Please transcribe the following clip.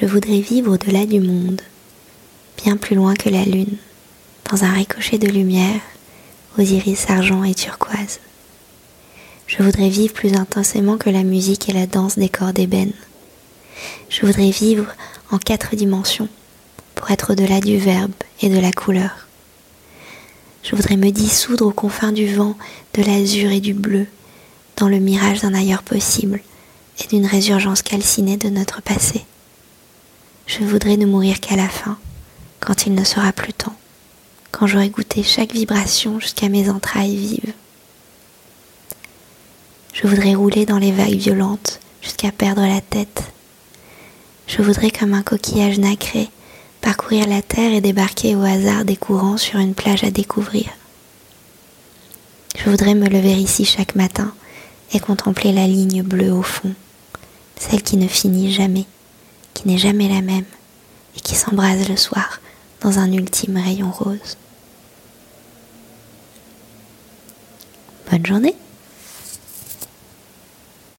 Je voudrais vivre au-delà du monde, bien plus loin que la lune, dans un ricochet de lumière aux iris argent et turquoise. Je voudrais vivre plus intensément que la musique et la danse des corps d'ébène. Je voudrais vivre en quatre dimensions pour être au-delà du verbe et de la couleur. Je voudrais me dissoudre aux confins du vent, de l'azur et du bleu, dans le mirage d'un ailleurs possible et d'une résurgence calcinée de notre passé. Je voudrais ne mourir qu'à la fin, quand il ne sera plus temps, quand j'aurai goûté chaque vibration jusqu'à mes entrailles vives. Je voudrais rouler dans les vagues violentes jusqu'à perdre la tête. Je voudrais comme un coquillage nacré parcourir la terre et débarquer au hasard des courants sur une plage à découvrir. Je voudrais me lever ici chaque matin et contempler la ligne bleue au fond, celle qui ne finit jamais, qui n'est jamais la même et qui s'embrase le soir dans un ultime rayon rose. Bonne journée